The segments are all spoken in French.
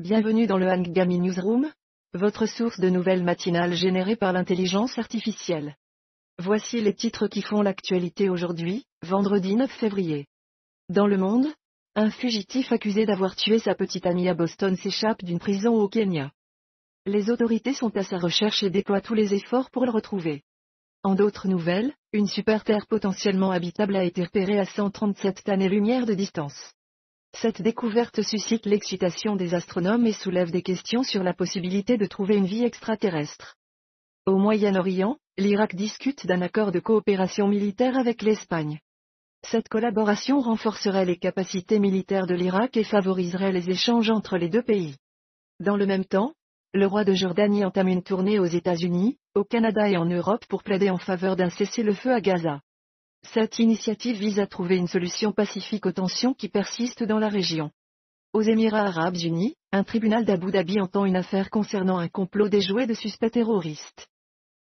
Bienvenue dans le Hangami Newsroom, votre source de nouvelles matinales générées par l'intelligence artificielle. Voici les titres qui font l'actualité aujourd'hui, vendredi 9 février. Dans le monde, un fugitif accusé d'avoir tué sa petite amie à Boston s'échappe d'une prison au Kenya. Les autorités sont à sa recherche et déploient tous les efforts pour le retrouver. En d'autres nouvelles, une super Terre potentiellement habitable a été repérée à 137 années-lumière de distance. Cette découverte suscite l'excitation des astronomes et soulève des questions sur la possibilité de trouver une vie extraterrestre. Au Moyen-Orient, l'Irak discute d'un accord de coopération militaire avec l'Espagne. Cette collaboration renforcerait les capacités militaires de l'Irak et favoriserait les échanges entre les deux pays. Dans le même temps, le roi de Jordanie entame une tournée aux États-Unis, au Canada et en Europe pour plaider en faveur d'un cessez-le-feu à Gaza. Cette initiative vise à trouver une solution pacifique aux tensions qui persistent dans la région. Aux Émirats arabes unis, un tribunal d'Abu Dhabi entend une affaire concernant un complot déjoué de suspects terroristes.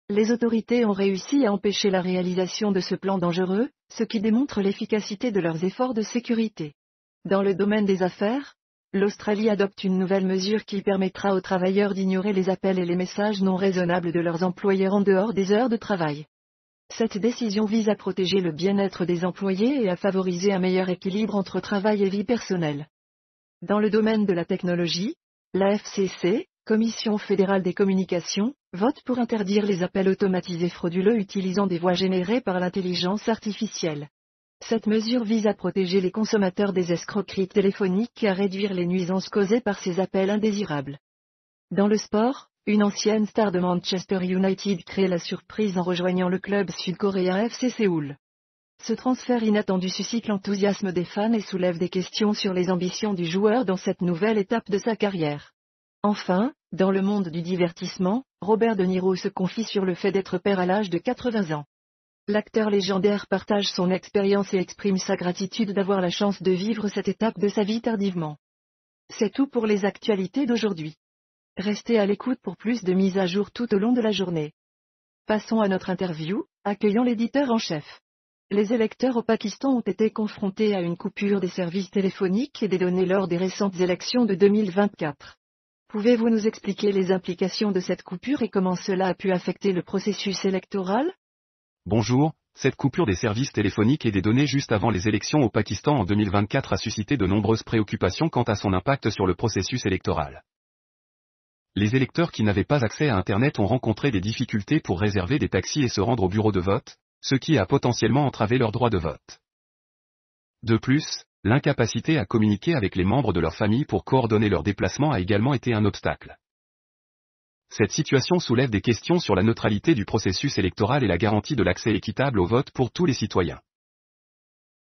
Les autorités ont réussi à empêcher la réalisation de ce plan dangereux, ce qui démontre l'efficacité de leurs efforts de sécurité. Dans le domaine des affaires, l'Australie adopte une nouvelle mesure qui permettra aux travailleurs d'ignorer les appels et les messages non raisonnables de leurs employeurs en dehors des heures de travail. Cette décision vise à protéger le bien-être des employés et à favoriser un meilleur équilibre entre travail et vie personnelle. Dans le domaine de la technologie, la FCC, Commission fédérale des communications, vote pour interdire les appels automatisés frauduleux utilisant des voix générées par l'intelligence artificielle. Cette mesure vise à protéger les consommateurs des escroqueries téléphoniques et à réduire les nuisances causées par ces appels indésirables. Dans le sport, une ancienne star de Manchester United crée la surprise en rejoignant le club sud-coréen FC Séoul. Ce transfert inattendu suscite l'enthousiasme des fans et soulève des questions sur les ambitions du joueur dans cette nouvelle étape de sa carrière. Enfin, dans le monde du divertissement, Robert De Niro se confie sur le fait d'être père à l'âge de 80 ans. L'acteur légendaire partage son expérience et exprime sa gratitude d'avoir la chance de vivre cette étape de sa vie tardivement. C'est tout pour les actualités d'aujourd'hui. Restez à l'écoute pour plus de mises à jour tout au long de la journée. Passons à notre interview, accueillant l'éditeur en chef. Les électeurs au Pakistan ont été confrontés à une coupure des services téléphoniques et des données lors des récentes élections de 2024. Pouvez-vous nous expliquer les implications de cette coupure et comment cela a pu affecter le processus électoral? Bonjour, cette coupure des services téléphoniques et des données juste avant les élections au Pakistan en 2024 a suscité de nombreuses préoccupations quant à son impact sur le processus électoral. Les électeurs qui n'avaient pas accès à Internet ont rencontré des difficultés pour réserver des taxis et se rendre au bureau de vote, ce qui a potentiellement entravé leur droit de vote. De plus, L'incapacité à communiquer avec les membres de leur famille pour coordonner leurs déplacements a également été un obstacle. Cette situation soulève des questions sur la neutralité du processus électoral et la garantie de l'accès équitable au vote pour tous les citoyens.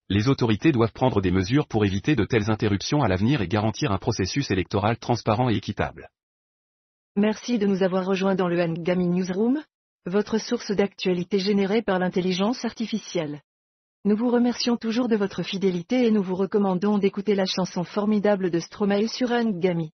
Les autorités doivent prendre des mesures pour éviter de telles interruptions à l'avenir et garantir un processus électoral transparent et équitable. Merci de nous avoir rejoints dans le Ngami Newsroom, votre source d'actualité générée par l'intelligence artificielle. Nous vous remercions toujours de votre fidélité et nous vous recommandons d'écouter la chanson formidable de Stromae sur Ngami.